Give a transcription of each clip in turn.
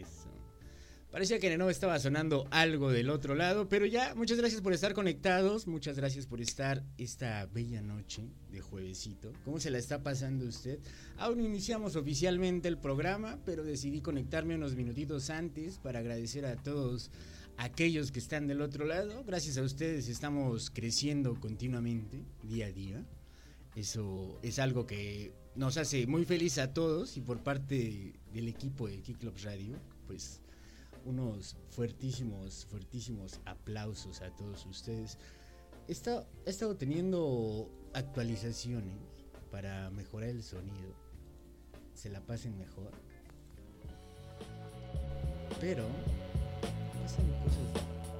Eso. Parecía que no estaba sonando algo del otro lado, pero ya, muchas gracias por estar conectados, muchas gracias por estar esta bella noche de juevesito. ¿Cómo se la está pasando usted? Aún iniciamos oficialmente el programa, pero decidí conectarme unos minutitos antes para agradecer a todos aquellos que están del otro lado. Gracias a ustedes estamos creciendo continuamente, día a día. Eso es algo que nos hace muy feliz a todos y por parte del equipo de Kick Radio, pues unos fuertísimos, fuertísimos aplausos a todos ustedes. Estado, he estado teniendo actualizaciones para mejorar el sonido. Se la pasen mejor. Pero pasan cosas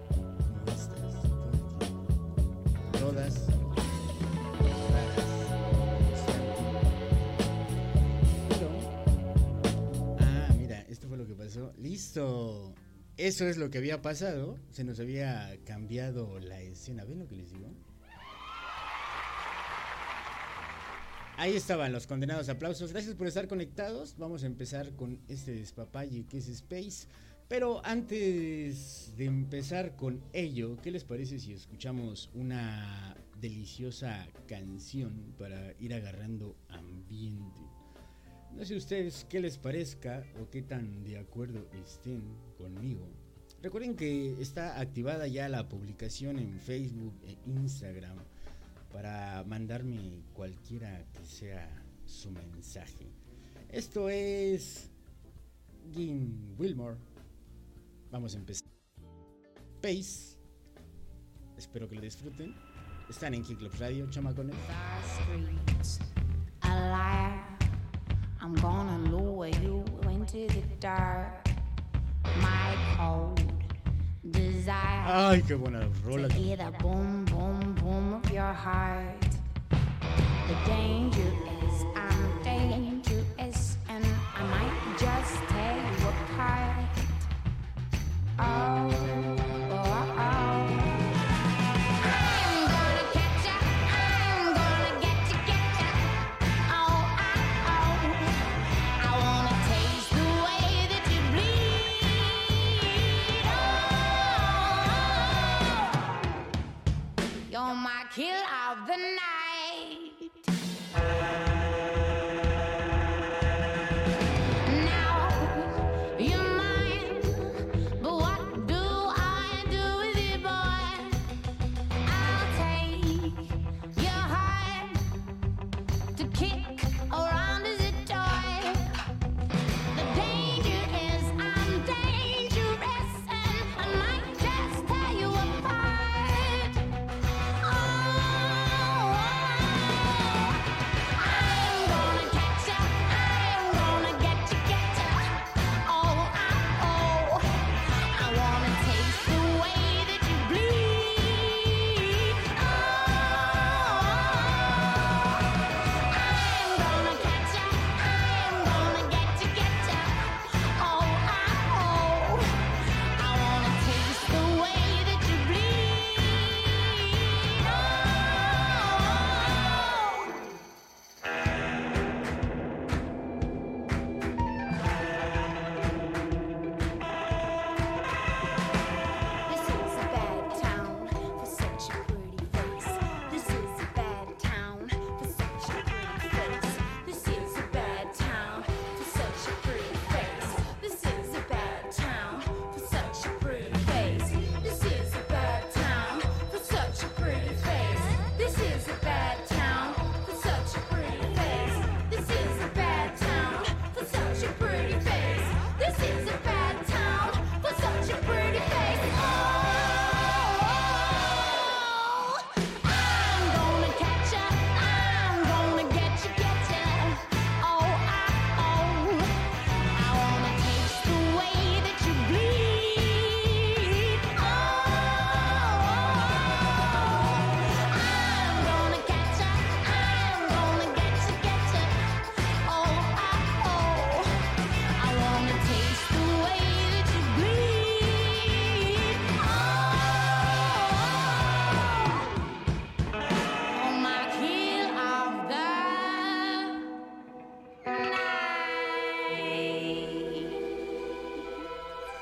como estas todo el. Todas Listo. Eso es lo que había pasado. Se nos había cambiado la escena. ¿Ven lo que les digo? Ahí estaban los condenados aplausos. Gracias por estar conectados. Vamos a empezar con este despapalle que es Space. Pero antes de empezar con ello, ¿qué les parece si escuchamos una deliciosa canción para ir agarrando ambiente? No sé ustedes qué les parezca o qué tan de acuerdo estén conmigo. Recuerden que está activada ya la publicación en Facebook e Instagram para mandarme cualquiera que sea su mensaje. Esto es Gin Wilmore. Vamos a empezar. Pace. Espero que lo disfruten. Están en Kick Radio, chamacones. Ay, qué buena rola. boom, boom, boom of your heart. The danger is I'm dangerous, and I might just oh,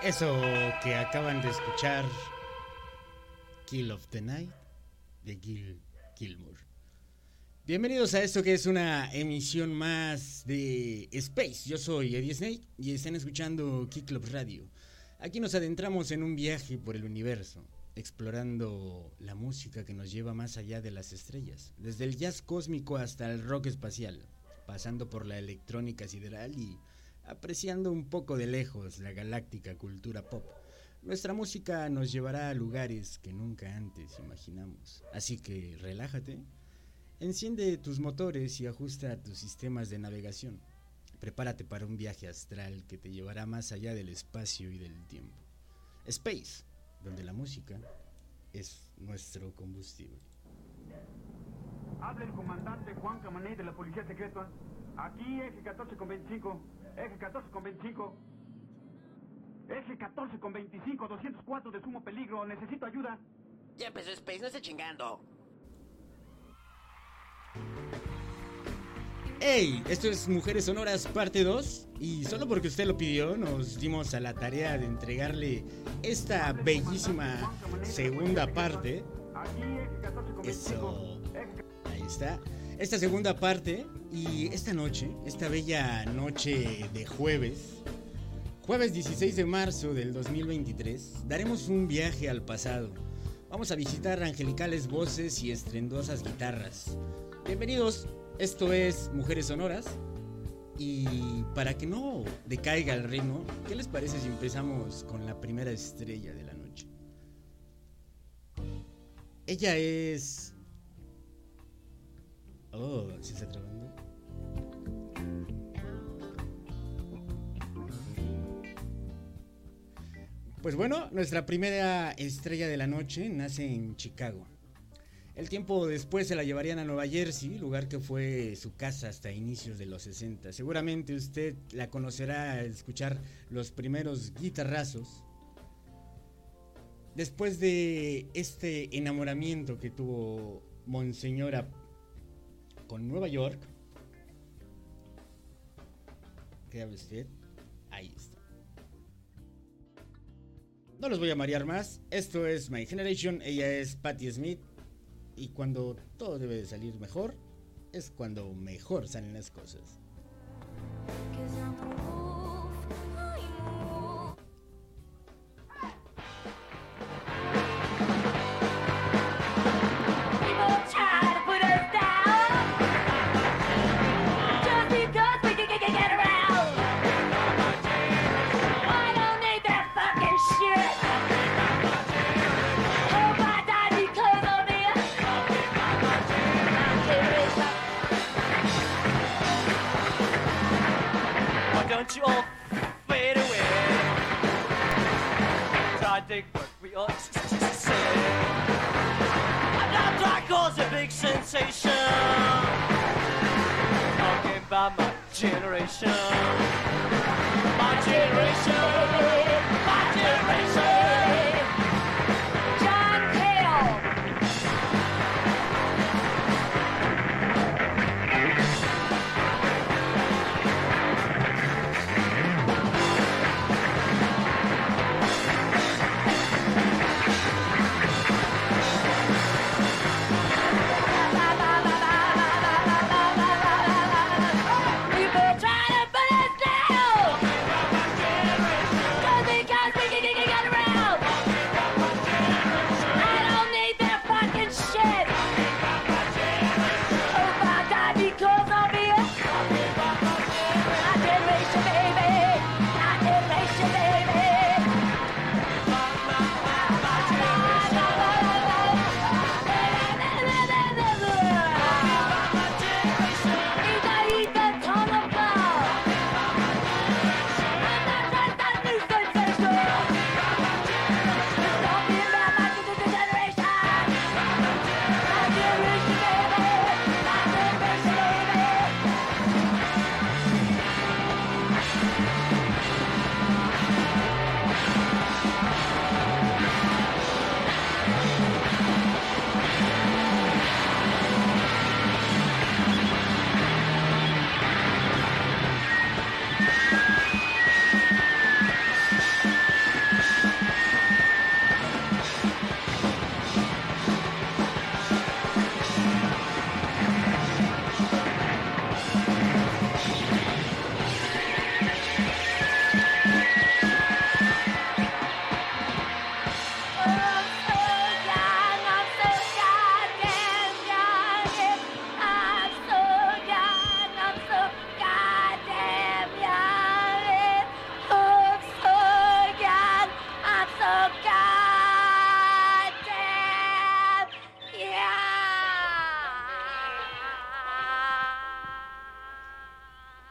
Eso que acaban de escuchar, Kill of the Night, de Gil Gilmour. Bienvenidos a esto que es una emisión más de Space. Yo soy Eddie Snake y están escuchando Kick Radio. Aquí nos adentramos en un viaje por el universo, explorando la música que nos lleva más allá de las estrellas, desde el jazz cósmico hasta el rock espacial, pasando por la electrónica sideral y apreciando un poco de lejos la galáctica cultura pop. Nuestra música nos llevará a lugares que nunca antes imaginamos. Así que relájate, enciende tus motores y ajusta tus sistemas de navegación. Prepárate para un viaje astral que te llevará más allá del espacio y del tiempo. Space, donde la música es nuestro combustible. Habla el comandante Juan Camané de la Policía Secreta. Aquí, eje 14 con 25. Eje 14 con 25. Eje 14 con 25. 204 de sumo peligro. Necesito ayuda. Ya empezó Space, no esté chingando. ¡Hey! Esto es Mujeres Sonoras parte 2 y solo porque usted lo pidió nos dimos a la tarea de entregarle esta bellísima segunda parte. Aquí, eje 14 con 25. Eso. Ahí está. Esta segunda parte y esta noche, esta bella noche de jueves, jueves 16 de marzo del 2023, daremos un viaje al pasado. Vamos a visitar angelicales voces y estrendosas guitarras. Bienvenidos, esto es Mujeres Sonoras. Y para que no decaiga el ritmo, ¿qué les parece si empezamos con la primera estrella de la noche? Ella es Oh, ¿sí está trabando? Pues bueno, nuestra primera estrella de la noche nace en Chicago. El tiempo después se la llevarían a Nueva Jersey, lugar que fue su casa hasta inicios de los 60. Seguramente usted la conocerá al escuchar los primeros guitarrazos. Después de este enamoramiento que tuvo Monseñora con Nueva York. ¿Qué usted? Ahí está. No los voy a marear más. Esto es My Generation. Ella es Patti Smith. Y cuando todo debe de salir mejor, es cuando mejor salen las cosas. Generation.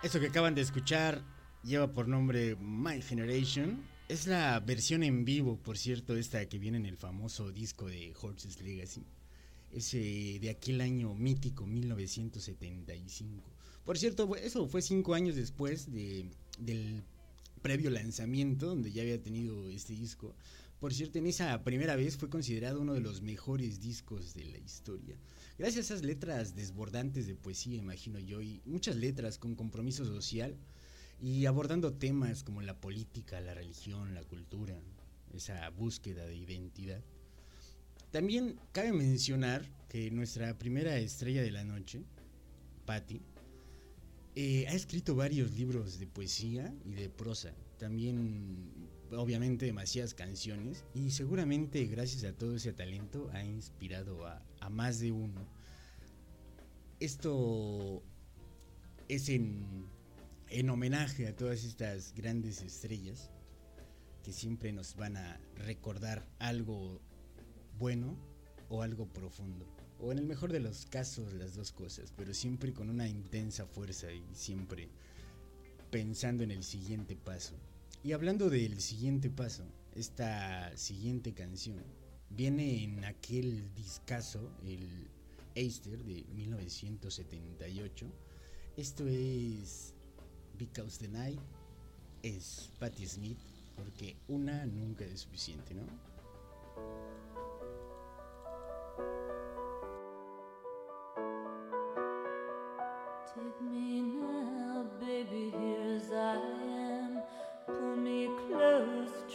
Eso que acaban de escuchar lleva por nombre My Generation. Es la versión en vivo, por cierto, esta que viene en el famoso disco de Horses Legacy. Ese de aquel año mítico, 1975. Por cierto, eso fue cinco años después de, del previo lanzamiento, donde ya había tenido este disco. Por cierto, en esa primera vez fue considerado uno de los mejores discos de la historia. Gracias a esas letras desbordantes de poesía, imagino yo, y muchas letras con compromiso social y abordando temas como la política, la religión, la cultura, esa búsqueda de identidad. También cabe mencionar que nuestra primera estrella de la noche, Patti, eh, ha escrito varios libros de poesía y de prosa. También, obviamente, demasiadas canciones. Y seguramente, gracias a todo ese talento, ha inspirado a, a más de uno. Esto es en, en homenaje a todas estas grandes estrellas que siempre nos van a recordar algo bueno o algo profundo. O en el mejor de los casos las dos cosas, pero siempre con una intensa fuerza y siempre pensando en el siguiente paso. Y hablando del siguiente paso, esta siguiente canción viene en aquel discazo, el Easter de 1978. Esto es Because the Night, es Patti Smith, porque una nunca es suficiente, ¿no? Take me now, baby, here as I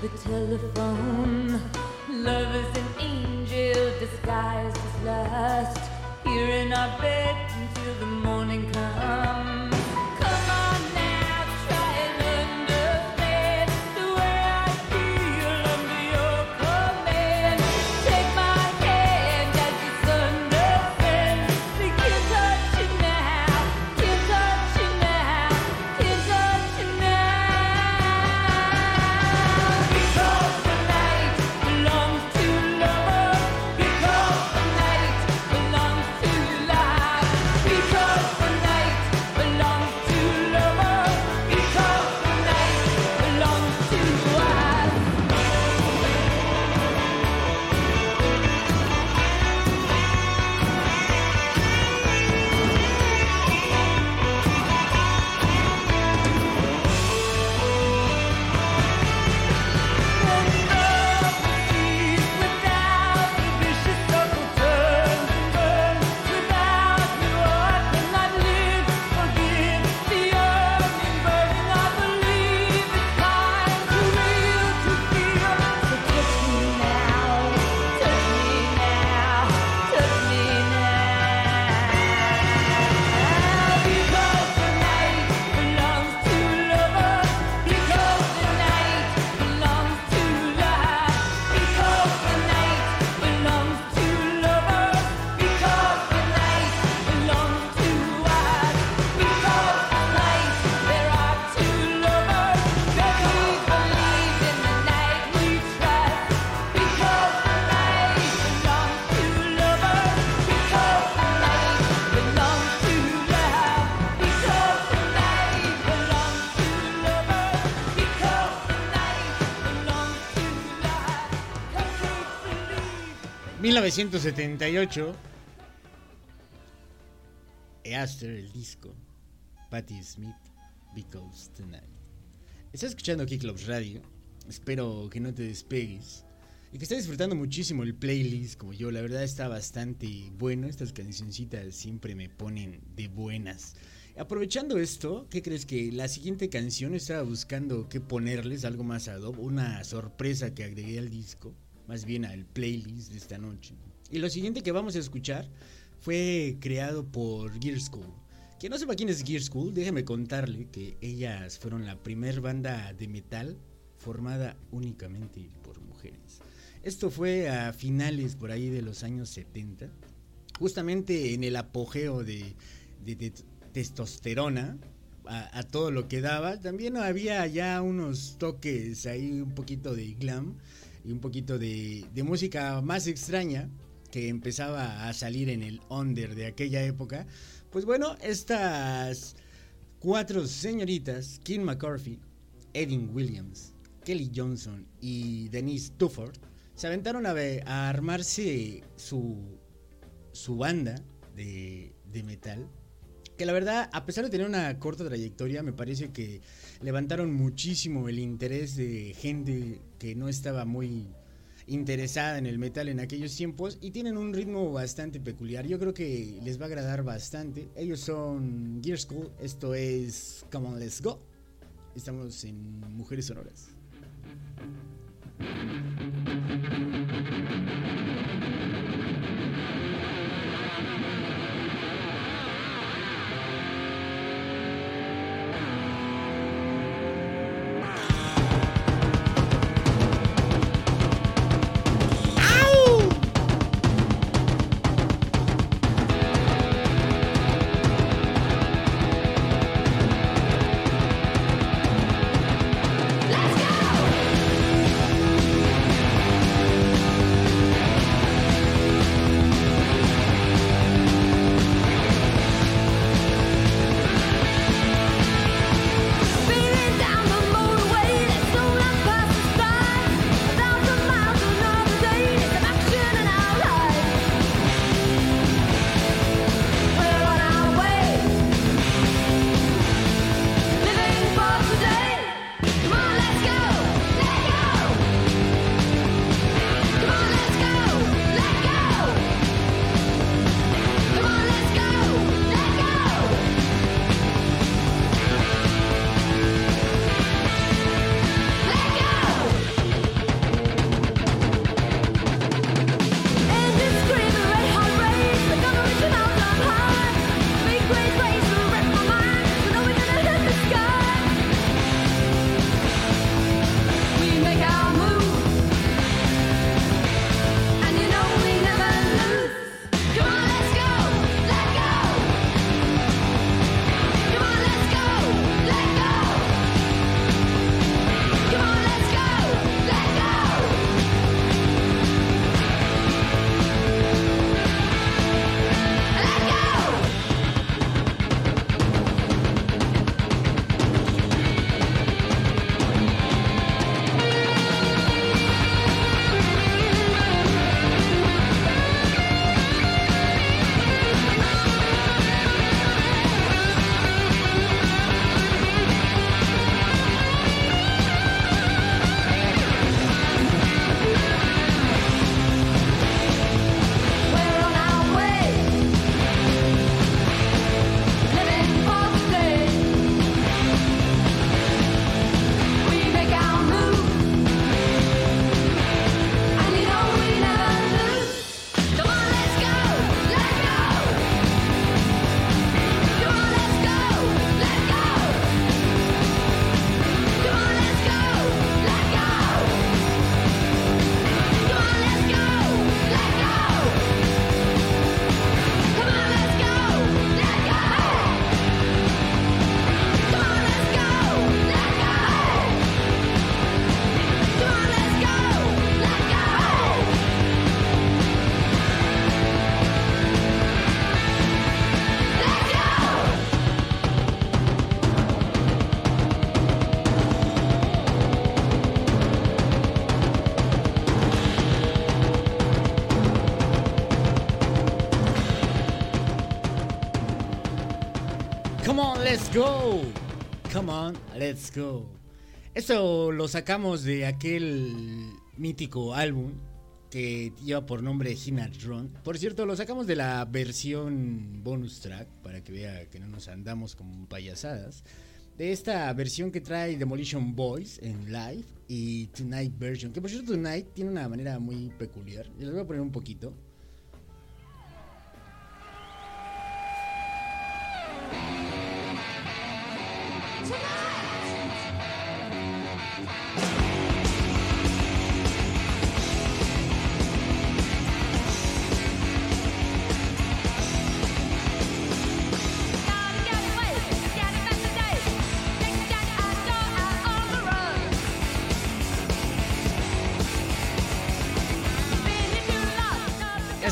The telephone. Love is an angel disguised as lust. Here in our bed until the morning comes. 1978. Easter, el disco. Patti Smith, Because Tonight. Estás escuchando Clubs Radio. Espero que no te despegues. y que está disfrutando muchísimo el playlist como yo. La verdad está bastante bueno. Estas cancioncitas siempre me ponen de buenas. Aprovechando esto, ¿qué crees que la siguiente canción estaba buscando qué ponerles algo más ad hoc, una sorpresa que agregué al disco, más bien al playlist de esta noche. Y lo siguiente que vamos a escuchar fue creado por Gear School. Quien no sepa quién es Gear School, déjeme contarle que ellas fueron la primer banda de metal formada únicamente por mujeres. Esto fue a finales por ahí de los años 70, justamente en el apogeo de, de- de testosterona a, a todo lo que daba. También había ya unos toques ahí, un poquito de glam y un poquito de, música más extraña que empezaba a salir en el under de aquella época. Pues bueno, estas cuatro señoritas, Kim McCarthy, Evan Williams, Kelly Johnson y Denise Tufford, se aventaron a, a armarse su, su banda de, de metal. Que la verdad, a pesar de tener una corta trayectoria, me parece que levantaron muchísimo el interés de gente que no estaba muy interesada en el metal en aquellos tiempos y tienen un ritmo bastante peculiar. Yo creo que les va a agradar bastante. Ellos son Gear School, esto es Come on, let's go. Estamos en Mujeres Sonoras. Let's go. Come on, let's go. Esto lo sacamos de aquel mítico álbum que lleva por nombre Run. Por cierto, lo sacamos de la versión bonus track para que vea que no nos andamos como payasadas. De esta versión que trae Demolition Boys en live y Tonight version. Que por cierto, Tonight tiene una manera muy peculiar. Les voy a poner un poquito.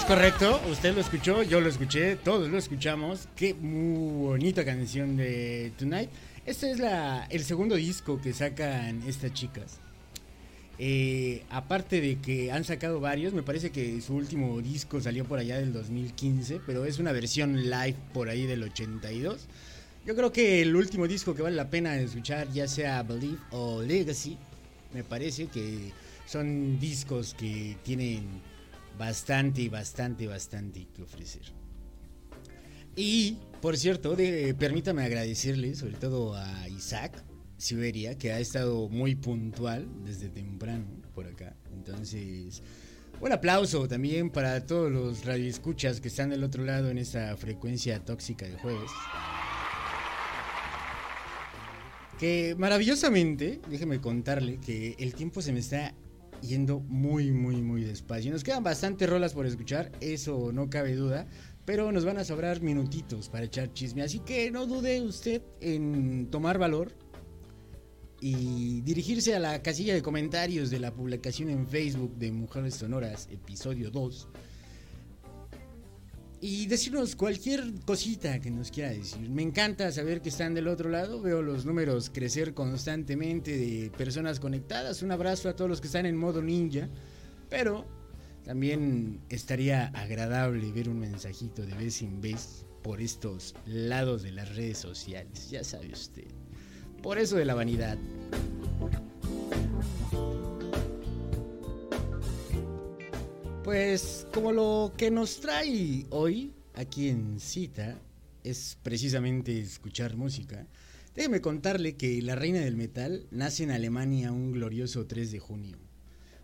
Correcto, usted lo escuchó, yo lo escuché, todos lo escuchamos. Qué muy bonita canción de Tonight. Este es el segundo disco que sacan estas chicas. Eh, aparte de que han sacado varios, me parece que su último disco salió por allá del 2015, pero es una versión live por ahí del 82. Yo creo que el último disco que vale la pena escuchar, ya sea Believe o Legacy, me parece que son discos que tienen bastante, bastante, bastante que ofrecer. Y, por cierto, permítame agradecerle sobre todo a Isaac Siberia, que ha estado muy puntual desde temprano por acá. Entonces, un aplauso también para todos los radioescuchas que están del otro lado en esta frecuencia tóxica de jueves. Que maravillosamente, déjeme contarle que el tiempo se me está yendo muy, muy, muy despacio. Nos quedan bastantes rolas por escuchar, eso no cabe duda, pero nos van a sobrar minutitos para echar chisme. Así que no dude usted en tomar valor y dirigirse a la casilla de comentarios de la publicación en Facebook de Mujeres Sonoras, episodio 2. Y decirnos cualquier cosita que nos quiera decir. Me encanta saber que están del otro lado. Veo los números crecer constantemente de personas conectadas. Un abrazo a todos los que están en modo ninja. Pero también estaría agradable ver un mensajito de vez en vez por estos lados de las redes sociales. Ya sabe usted. Por eso de la vanidad. Pues como lo que nos trae hoy aquí en cita es precisamente escuchar música, déjeme contarle que la reina del metal nace en Alemania un glorioso 3 de junio.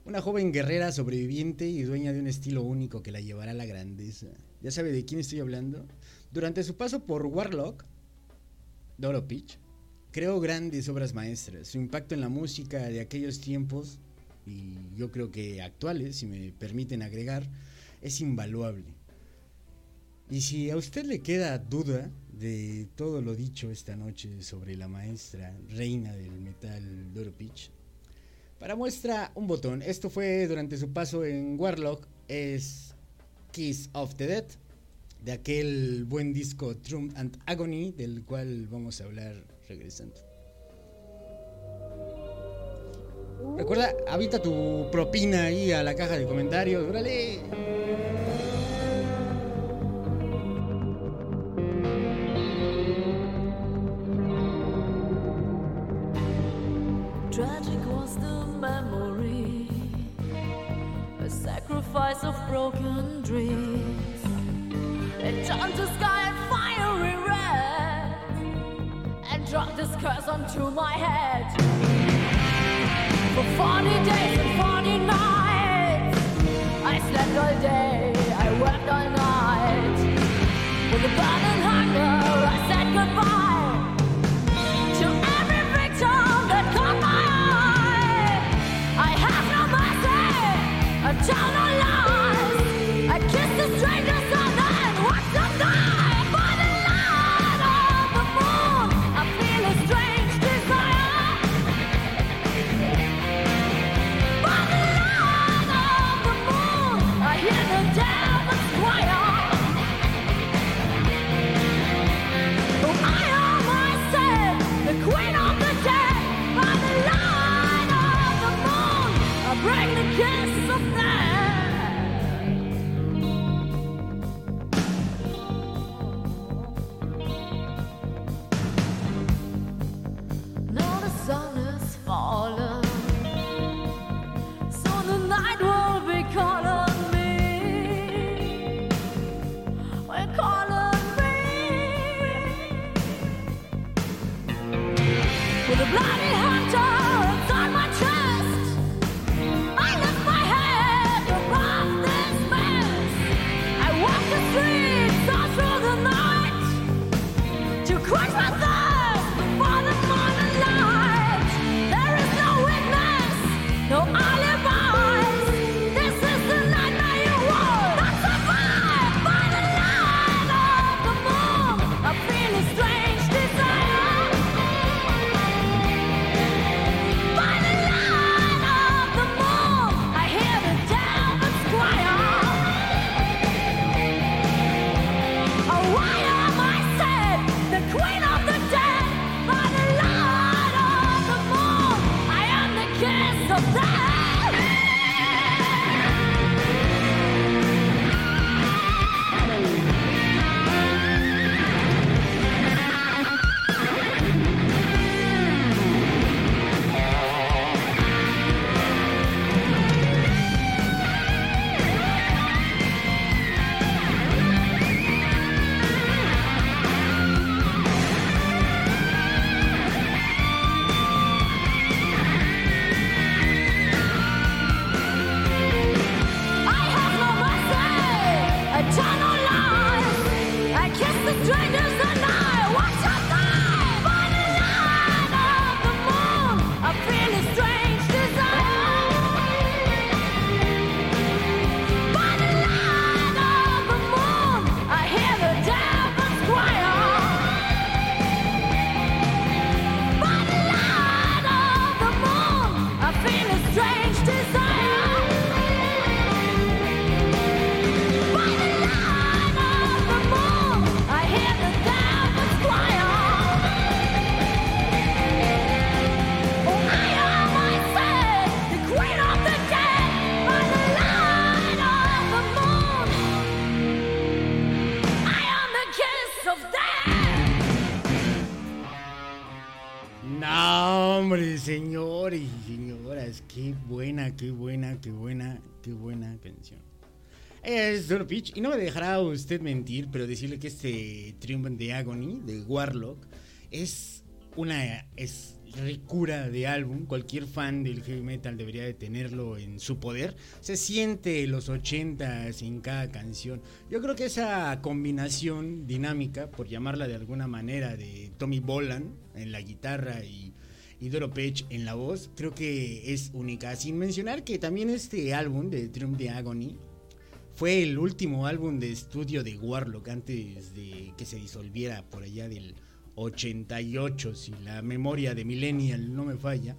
Una joven guerrera sobreviviente y dueña de un estilo único que la llevará a la grandeza. ¿Ya sabe de quién estoy hablando? Durante su paso por Warlock, Doro Peach, creó grandes obras maestras. Su impacto en la música de aquellos tiempos, y yo creo que actuales, si me permiten agregar, es invaluable. Y si a usted le queda duda de todo lo dicho esta noche sobre la maestra reina del metal Doro Peach, para muestra un botón. Esto fue durante su paso en Warlock, es Kiss of the Dead, de aquel buen disco Trump and Agony, del cual vamos a hablar regresando. Recuerda, habita tu propina ahí a la caja de comentarios, órale. Sacrifice of broken dreams. It turned the sky a fiery red and dropped this curse onto my head. For 40 days and 40 nights, I slept all day, Es Doro Peach y no me dejará usted mentir, pero decirle que este Triumph de Agony de Warlock es una es ricura de álbum. Cualquier fan del heavy metal debería de tenerlo en su poder. Se siente los 80s en cada canción. Yo creo que esa combinación dinámica, por llamarla de alguna manera, de Tommy Bolan en la guitarra y y Doro Page en la voz, creo que es única. Sin mencionar que también este álbum de Triumph de Agony fue el último álbum de estudio de Warlock antes de que se disolviera por allá del 88, si la memoria de Millennial no me falla.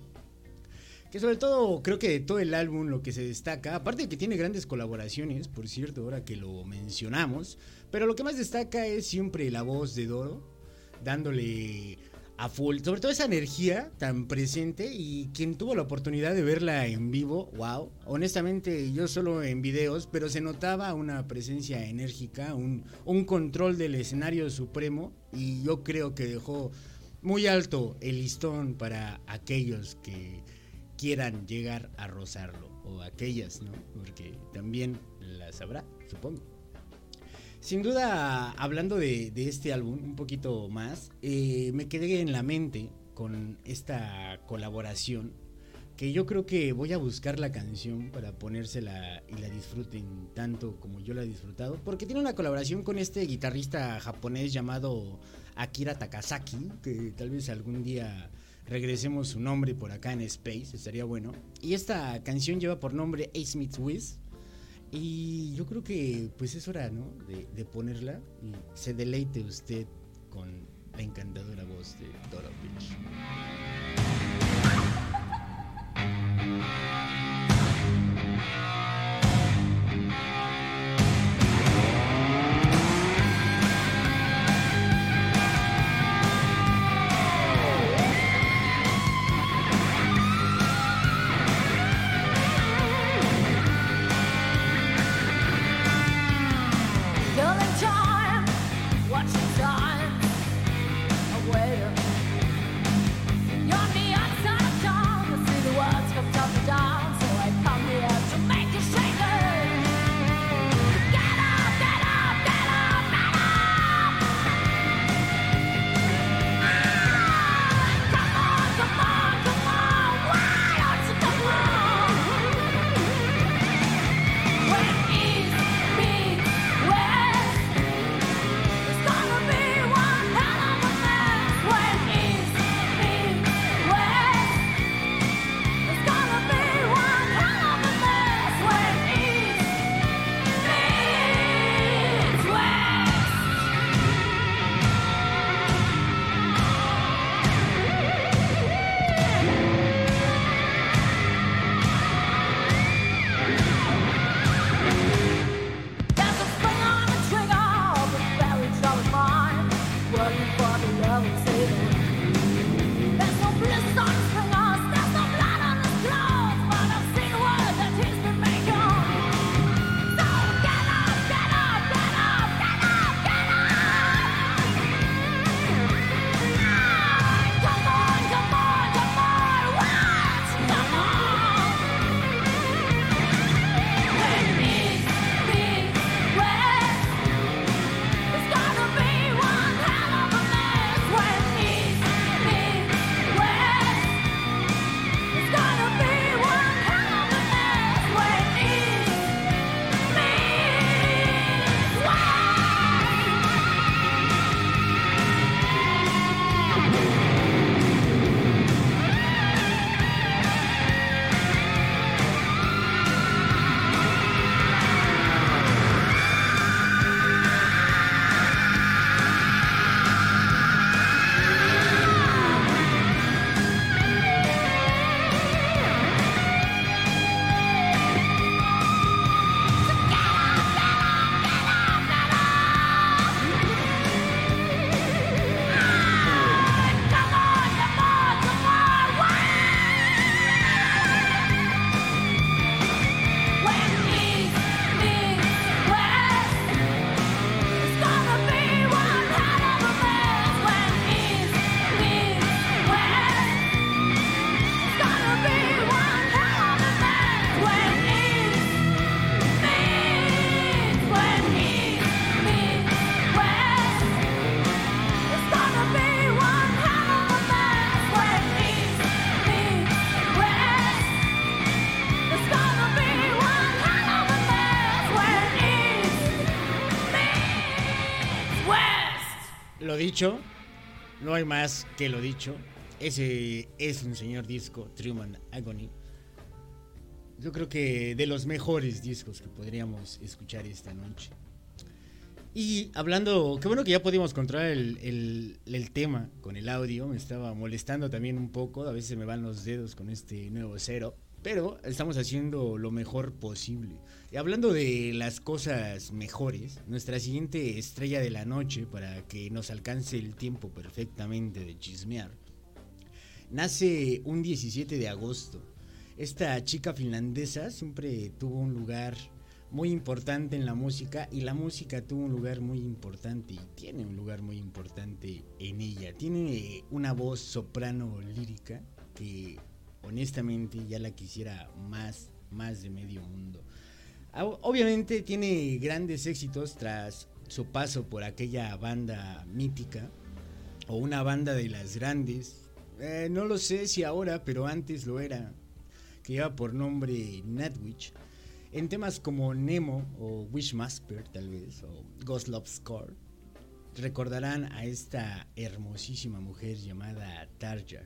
Que sobre todo creo que de todo el álbum lo que se destaca, aparte de que tiene grandes colaboraciones, por cierto, ahora que lo mencionamos, pero lo que más destaca es siempre la voz de Doro, dándole a full, sobre todo esa energía tan presente y quien tuvo la oportunidad de verla en vivo, wow, honestamente yo solo en videos, pero se notaba una presencia enérgica, un, un control del escenario supremo y yo creo que dejó muy alto el listón para aquellos que quieran llegar a rozarlo o aquellas, ¿no? Porque también las habrá, supongo. Sin duda, hablando de, este álbum un poquito más, eh, me quedé en la mente con esta colaboración que yo creo que voy a buscar la canción para ponérsela y la disfruten tanto como yo la he disfrutado, porque tiene una colaboración con este guitarrista japonés llamado Akira Takasaki, que tal vez algún día regresemos su nombre por acá en Space, estaría bueno. Y esta canción lleva por nombre Ace Meets Wiz. Y yo creo que pues es hora, ¿no? De, de ponerla y se deleite usted con la encantadora voz de Dora Beach. Dicho, no hay más que lo dicho. Ese es un señor disco, Truman Agony. Yo creo que de los mejores discos que podríamos escuchar esta noche. Y hablando, qué bueno que ya pudimos controlar el, el- tema con el audio. Me estaba molestando también un poco. A veces me van los dedos con este nuevo cero. Pero estamos haciendo lo mejor posible. Y hablando de las cosas mejores, nuestra siguiente estrella de la noche, para que nos alcance el tiempo perfectamente de chismear, nace un 17 de agosto. Esta chica finlandesa siempre tuvo un lugar muy importante en la música y la música tuvo un lugar muy importante y tiene un lugar muy importante en ella. Tiene una voz soprano lírica que honestamente ya la quisiera más, más de medio mundo. Obviamente tiene grandes éxitos tras su paso por aquella banda mítica o una banda de las grandes. Eh, no lo sé si ahora, pero antes lo era, que lleva por nombre Nightwish. En temas como Nemo o Wishmaster tal vez, o Ghost Love Score, recordarán a esta hermosísima mujer llamada Tarja.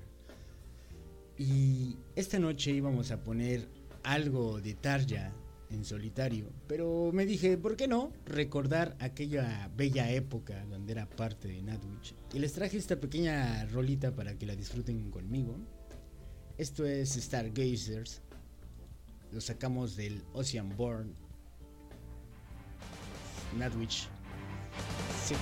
Y esta noche íbamos a poner algo de Tarja en solitario, pero me dije, ¿por qué no recordar aquella bella época donde era parte de Nightwish? Y les traje esta pequeña rolita para que la disfruten conmigo. Esto es Stargazers. Lo sacamos del Ocean Born. Nightwish. Sí,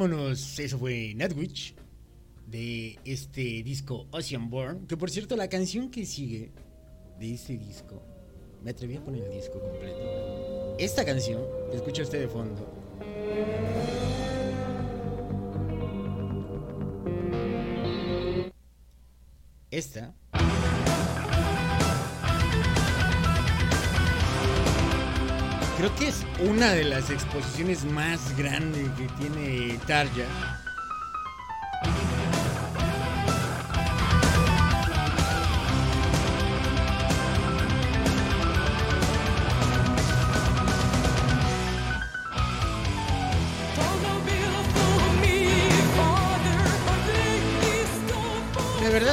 Vámonos, eso fue Nightwish de este disco Ocean Born. Que por cierto, la canción que sigue de este disco, me atreví a poner el disco completo. Esta canción, que escucha usted de fondo, esta. Creo que es una de las exposiciones más grandes que tiene Tarja.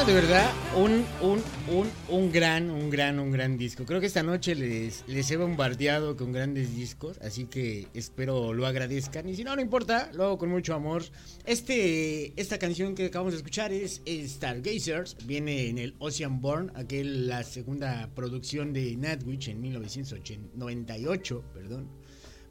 De verdad, un, un, un, un gran, un gran, un gran disco. Creo que esta noche les, les he bombardeado con grandes discos, así que espero lo agradezcan. Y si no, no importa, lo hago con mucho amor. Este, esta canción que acabamos de escuchar es Stargazers, viene en el Ocean Born, aquel, la segunda producción de Nightwish en 1998, perdón.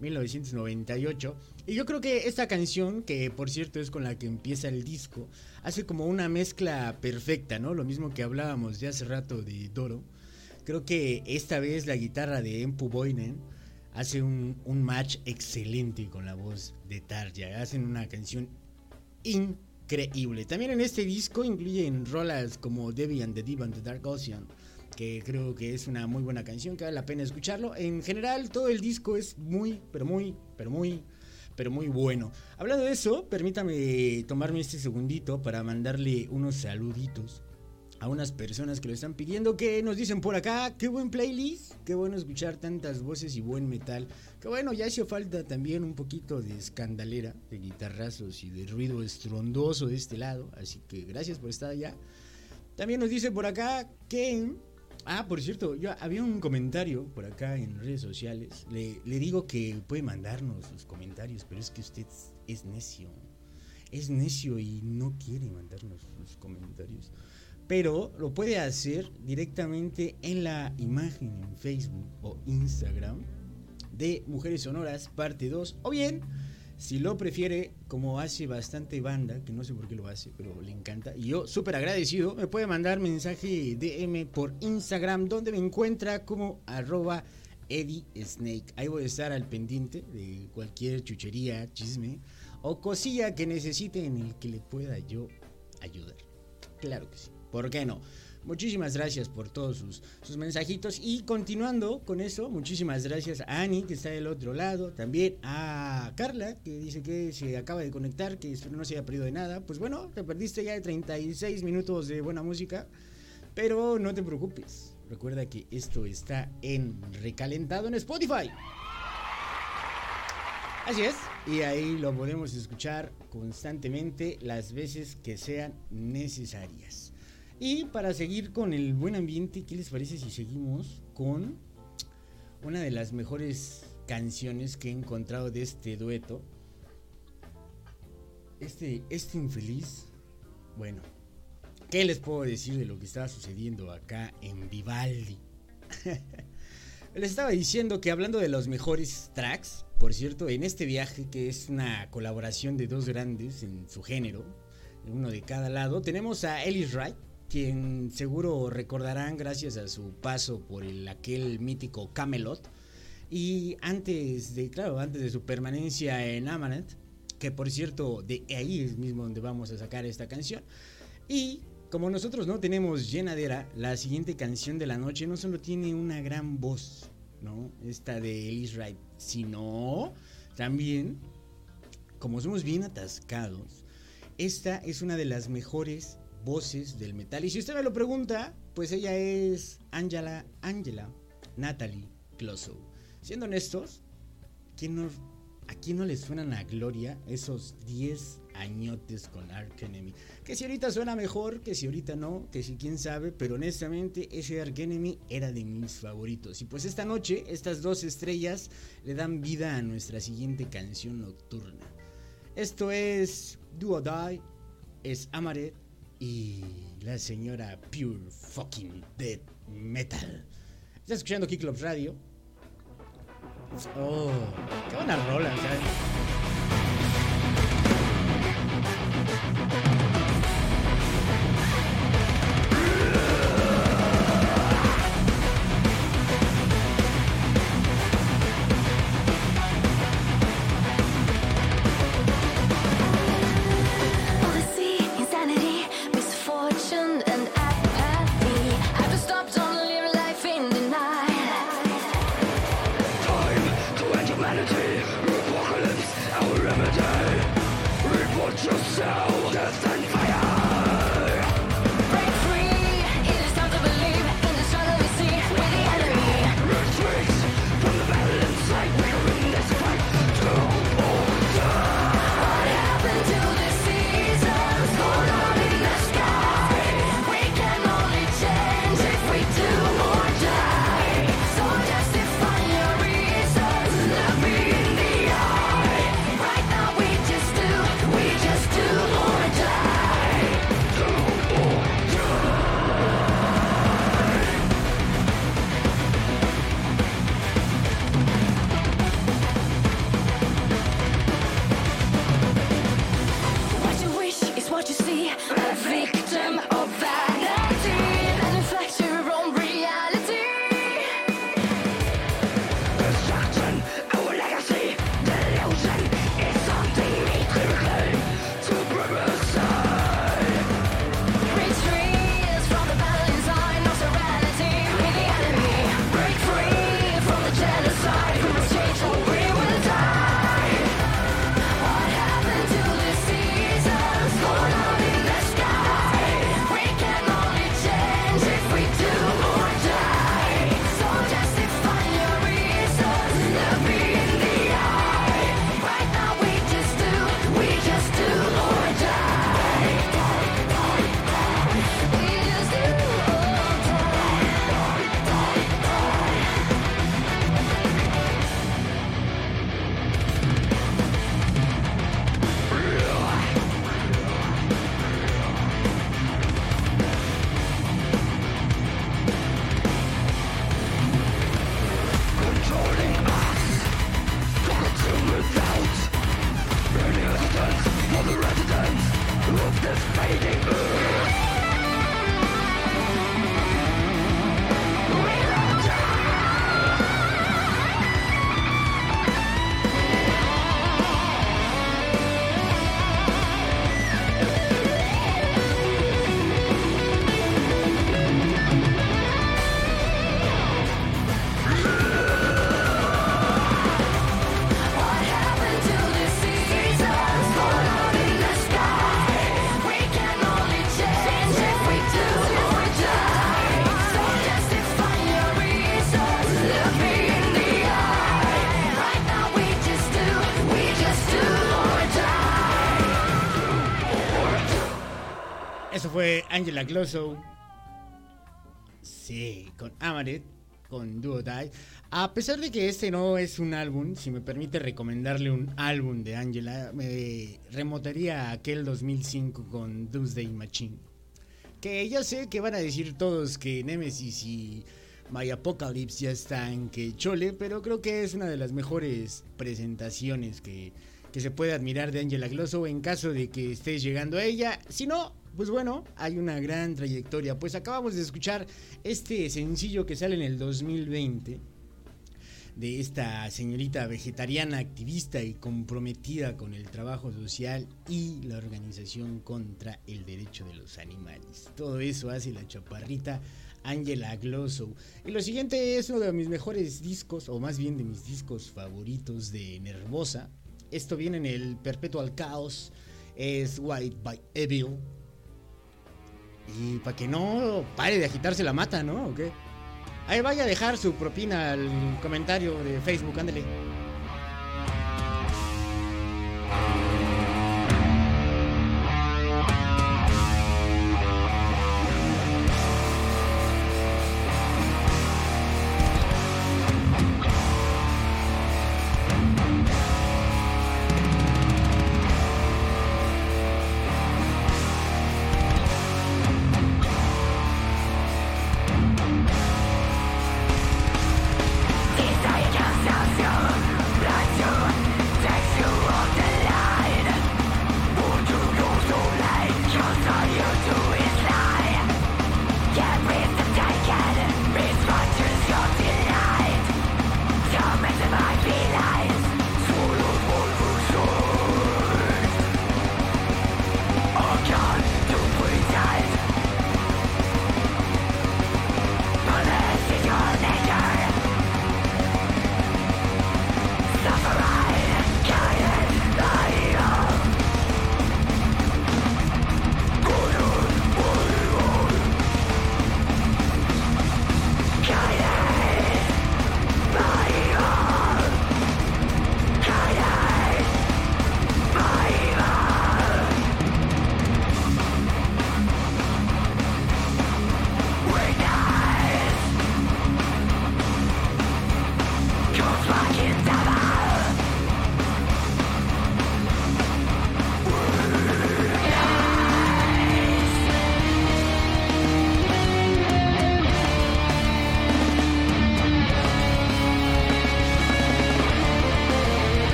1998. Y yo creo que esta canción, que por cierto es con la que empieza el disco, hace como una mezcla perfecta, ¿no? Lo mismo que hablábamos de hace rato de Doro. Creo que esta vez la guitarra de Empu Boinen hace un, match excelente con la voz de Tarja. Hacen una canción increíble. También en este disco incluyen rolas como Debbie and the Diva and the Dark Ocean que creo que es una muy buena canción, que vale la pena escucharlo. En general, todo el disco es muy, pero muy, pero muy, pero muy bueno. Hablando de eso, permítame tomarme este segundito para mandarle unos saluditos a unas personas que lo están pidiendo, que nos dicen por acá, qué buen playlist, qué bueno escuchar tantas voces y buen metal. Que bueno, ya hace falta también un poquito de escandalera, de guitarrazos y de ruido estrondoso de este lado, así que gracias por estar allá. También nos dice por acá que Ah, por cierto, yo había un comentario por acá en redes sociales. Le, digo que puede mandarnos sus comentarios, pero es que usted es necio. Es necio y no quiere mandarnos sus comentarios. Pero lo puede hacer directamente en la imagen en Facebook o Instagram de Mujeres Sonoras, parte 2. O bien, si lo prefiere, como hace bastante banda, que no sé por qué lo hace, pero le encanta, y yo súper agradecido, me puede mandar mensaje DM por Instagram, donde me encuentra como arroba Eddie Snake. Ahí voy a estar al pendiente de cualquier chuchería, chisme o cosilla que necesite en el que le pueda yo ayudar. Claro que sí, ¿por qué no? Muchísimas gracias por todos sus, sus, mensajitos. Y continuando con eso, muchísimas gracias a Ani, que está del otro lado. También a Carla, que dice que se acaba de conectar, que no se haya perdido de nada. Pues bueno, te perdiste ya de 36 minutos de buena música. Pero no te preocupes. Recuerda que esto está en recalentado en Spotify. Así es. Y ahí lo podemos escuchar constantemente las veces que sean necesarias. Y para seguir con el buen ambiente, ¿qué les parece si seguimos con una de las mejores canciones que he encontrado de este dueto? Este, este infeliz, bueno, ¿qué les puedo decir de lo que estaba sucediendo acá en Vivaldi? les estaba diciendo que hablando de los mejores tracks, por cierto, en este viaje que es una colaboración de dos grandes en su género, uno de cada lado, tenemos a Ellis Wright quien seguro recordarán gracias a su paso por el, aquel mítico Camelot. Y antes de, claro, antes de su permanencia en Amanet, que por cierto, de ahí es mismo donde vamos a sacar esta canción. Y como nosotros no tenemos llenadera, la siguiente canción de la noche no solo tiene una gran voz, ¿no? Esta de Ellis Wright, sino también, como somos bien atascados, esta es una de las mejores voces del metal. Y si usted me lo pregunta, pues ella es Angela, Angela Natalie Closo. Siendo honestos, ¿quién no, ¿a quién no le suenan a Gloria esos 10 añotes con Ark Enemy? Que si ahorita suena mejor, que si ahorita no, que si quién sabe, pero honestamente ese Ark Enemy era de mis favoritos. Y pues esta noche, estas dos estrellas le dan vida a nuestra siguiente canción nocturna. Esto es Do or Die, es Amaret y la señora Pure Fucking Dead Metal. Estás escuchando Kick Club Radio. Oh, qué buena rola, ¿sabes? Eso fue Angela Glosso. Sí, con Amaret, con Duo Die. A pesar de que este no es un álbum, si me permite recomendarle un álbum de Angela, me remontaría a aquel 2005 con Doomsday Machine. Que ya sé que van a decir todos que Nemesis y My Apocalypse ya están que chole, pero creo que es una de las mejores presentaciones que, que se puede admirar de Angela Glosso en caso de que estés llegando a ella. Si no, pues bueno, hay una gran trayectoria. Pues acabamos de escuchar este sencillo que sale en el 2020 de esta señorita vegetariana, activista y comprometida con el trabajo social y la organización contra el derecho de los animales. Todo eso hace la chaparrita Angela Glosso. Y lo siguiente es uno de mis mejores discos, o más bien de mis discos favoritos de Nervosa. Esto viene en el Perpetual Chaos, es White by Evil. Y para que no pare de agitarse la mata, ¿no? ¿O qué? Ahí vaya a dejar su propina al comentario de Facebook, ándale.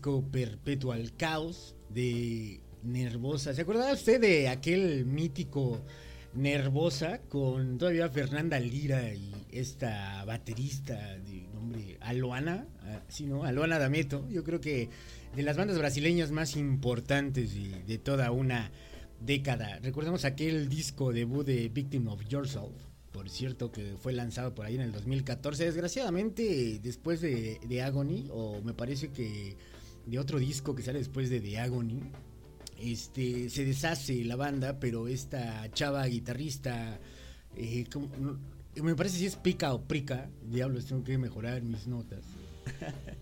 Perpetual Chaos de Nervosa. ¿Se acuerda usted de aquel mítico Nervosa con todavía Fernanda Lira y esta baterista de nombre Aloana? Ah, Sí, ¿no? Aloana Dameto. Yo creo que de las bandas brasileñas más importantes de, toda una década. Recordemos aquel disco debut de Victim of Yourself. Por cierto, que fue lanzado por ahí en el 2014. Desgraciadamente, después de, de Agony, o me parece que de otro disco que sale después de The Agony, este, se deshace la banda, pero esta chava guitarrista, eh, ¿cómo? No, me parece si es pica o prica, diablos, tengo que mejorar mis notas.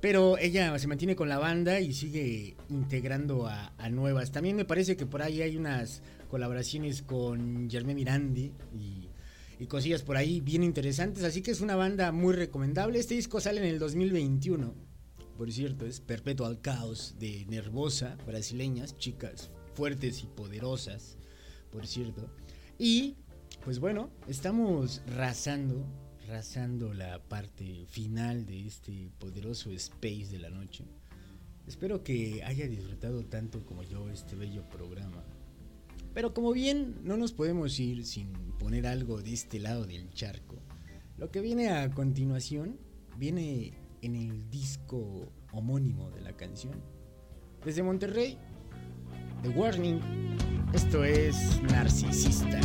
Pero ella se mantiene con la banda y sigue integrando a, a nuevas. También me parece que por ahí hay unas colaboraciones con Germán Mirandi y, y cosillas por ahí bien interesantes. Así que es una banda muy recomendable. Este disco sale en el 2021. Por cierto, es Perpetual Chaos de Nervosa, brasileñas, chicas fuertes y poderosas, por cierto. Y, pues bueno, estamos rasando, rasando la parte final de este poderoso space de la noche. Espero que haya disfrutado tanto como yo este bello programa. Pero como bien no nos podemos ir sin poner algo de este lado del charco, lo que viene a continuación viene en el disco homónimo de la canción. Desde Monterrey, The Warning, esto es Narcisista.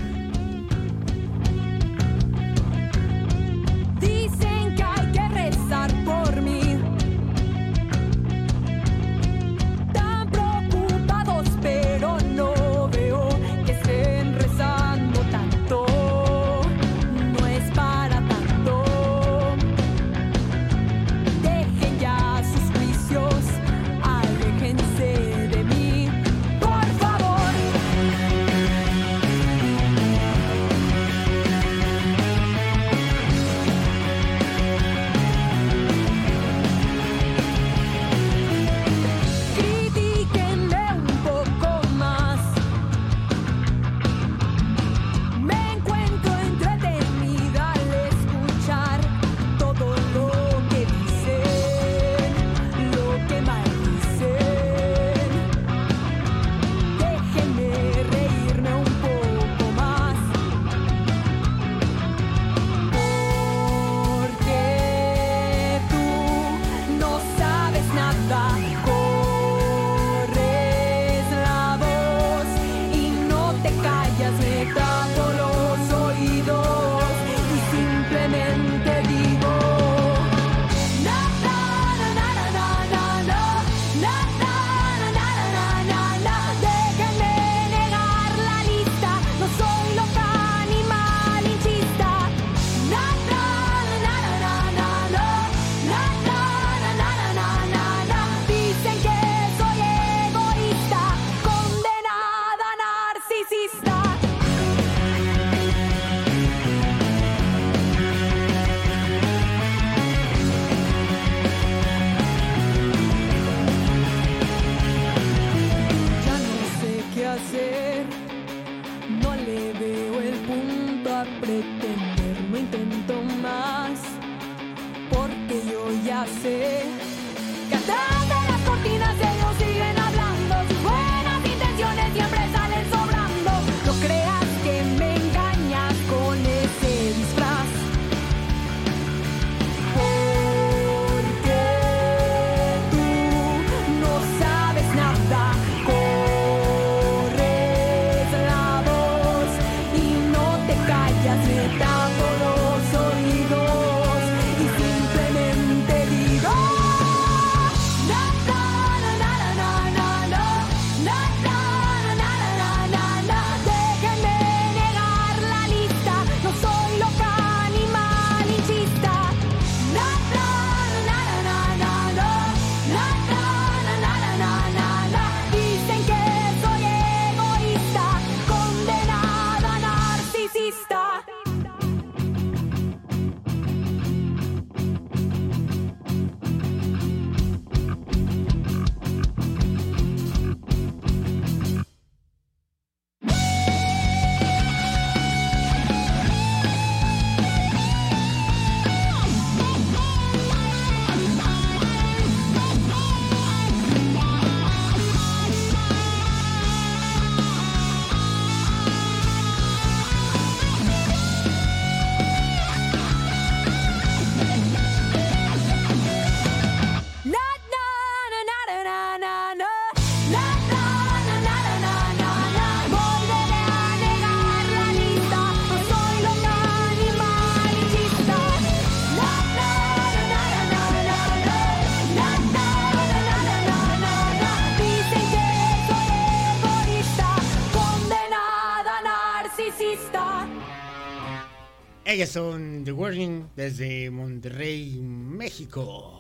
Son The Warning desde Monterrey, México.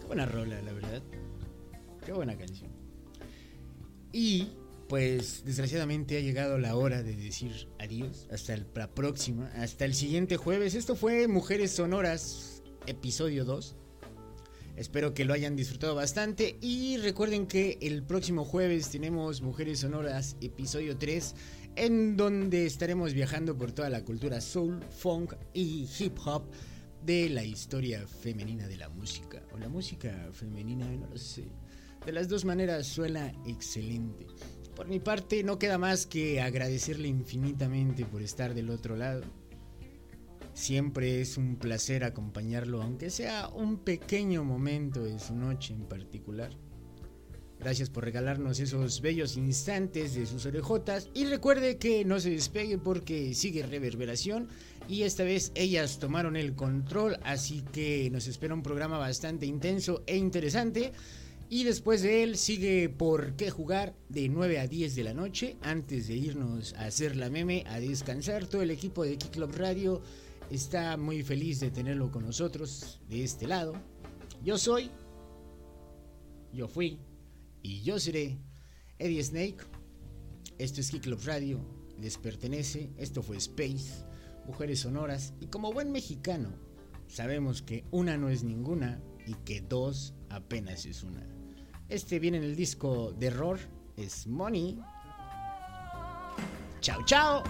Qué buena rola, la verdad. Qué buena canción. Y pues desgraciadamente ha llegado la hora de decir adiós. Hasta el- la próxima, hasta el siguiente jueves. Esto fue Mujeres Sonoras, episodio 2. Espero que lo hayan disfrutado bastante y recuerden que el próximo jueves tenemos Mujeres Sonoras episodio 3 en donde estaremos viajando por toda la cultura soul, funk y hip hop de la historia femenina de la música o la música femenina, no lo sé. De las dos maneras suena excelente. Por mi parte no queda más que agradecerle infinitamente por estar del otro lado. Siempre es un placer acompañarlo, aunque sea un pequeño momento de su noche en particular. Gracias por regalarnos esos bellos instantes de sus orejotas. Y recuerde que no se despegue porque sigue reverberación. Y esta vez ellas tomaron el control, así que nos espera un programa bastante intenso e interesante. Y después de él sigue Por qué jugar de 9 a 10 de la noche. Antes de irnos a hacer la meme, a descansar, todo el equipo de Kick Club Radio está muy feliz de tenerlo con nosotros de este lado. Yo soy, yo fui y yo seré Eddie Snake. Esto es Kick Club Radio, les pertenece. Esto fue Space, Mujeres Sonoras. Y como buen mexicano, sabemos que una no es ninguna y que dos apenas es una. Este viene en el disco de error, es Money. Chao, chao.